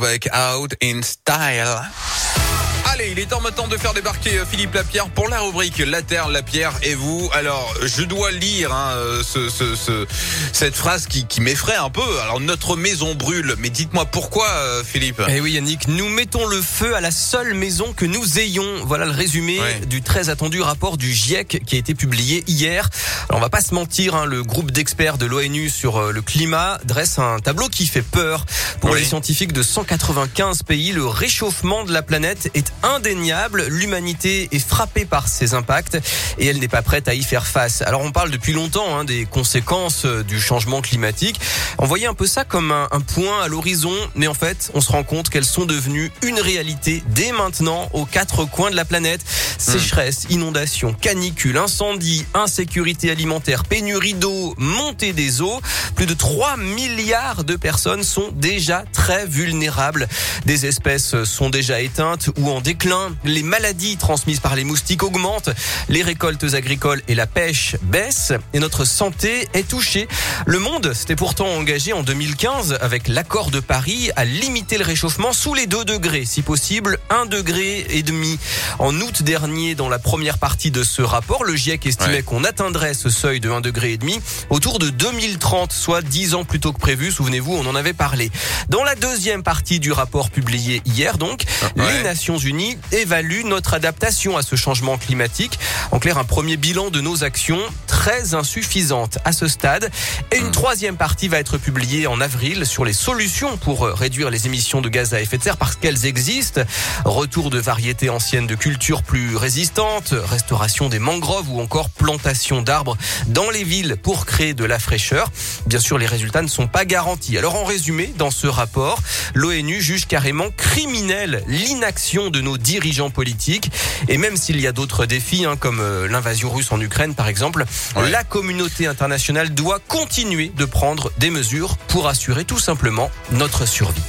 Move Out in Style. Allez, il est temps maintenant de faire débarquer euh, Philippe Lapierre pour la rubrique La Terre, la Pierre et vous. Alors, je dois lire hein, euh, ce, ce, ce, cette phrase qui, qui m'effraie un peu. Alors, notre maison brûle, mais dites-moi pourquoi, euh, Philippe? Eh oui, Yannick, nous mettons le feu à la seule maison que nous ayons. Voilà le résumé Ouais. du très attendu rapport du GIEC qui a été publié hier. Alors, on va pas se mentir, hein, le groupe d'experts de l'ONU sur le climat dresse un tableau qui fait peur. Pour Oui. les scientifiques de 195 pays, le réchauffement de la planète est indéniable. L'humanité est frappée par ces impacts et elle n'est pas prête à y faire face. Alors on parle depuis longtemps hein, des conséquences euh, du changement climatique. On voyait un peu ça comme un, un point à l'horizon, mais en fait on se rend compte qu'elles sont devenues une réalité dès maintenant aux quatre coins de la planète. Sécheresse, inondations, canicules, incendies, insécurité alimentaire, pénurie d'eau, montée des eaux. Plus de 3 milliards de personnes sont déjà très vulnérables. Des espèces sont déjà éteintes ou en déclin. Les maladies transmises par les moustiques augmentent. Les récoltes agricoles et la pêche baissent. Et notre santé est touchée. Le monde s'était pourtant engagé en 2015 avec l'accord de Paris à limiter le réchauffement sous les 2 degrés. Si possible, 1 degré et demi. En août dernier, dans la première partie de ce rapport, le GIEC estimait Ouais. qu'on atteindrait ce seuil de 1 degré et demi autour de 2030, soit 10 ans plus tôt que prévu. Souvenez-vous, on en avait parlé. Dans la deuxième partie du rapport publié hier, donc, ouais. les Nations Unies évaluent notre adaptation à ce changement climatique. En clair, un premier bilan de nos actions très insuffisante à ce stade. Et une troisième partie va être publiée en avril sur les solutions pour euh, réduire les émissions de gaz à effet de serre parce qu'elles existent. Retour de variétés anciennes de cultures plus résistantes, restauration des mangroves ou encore plantation d'arbres dans les villes pour créer de la fraîcheur. Bien sûr, les résultats ne sont pas garantis. Alors en résumé, dans ce rapport, l'ONU juge carrément criminelle l'inaction de nos dirigeants politiques. Et même s'il y a d'autres défis, hein, comme euh, l'invasion russe en Ukraine par exemple, Ouais. la communauté internationale doit continuer de prendre des mesures pour assurer tout simplement notre survie.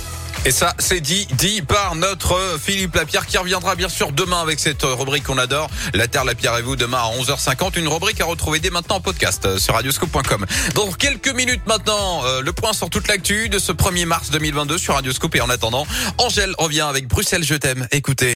Et ça, c'est dit, dit par notre euh, Philippe Lapierre qui reviendra bien sûr demain avec cette euh, rubrique qu'on adore. La Terre, la Pierre et vous, demain à 11h50. Une rubrique à retrouver dès maintenant en podcast euh, sur radioscope.com. Dans quelques minutes maintenant, euh, le point sur toute l'actu de ce 1er mars 2022 sur Radioscope. Et en attendant, Angèle revient avec Bruxelles, je t'aime. Écoutez.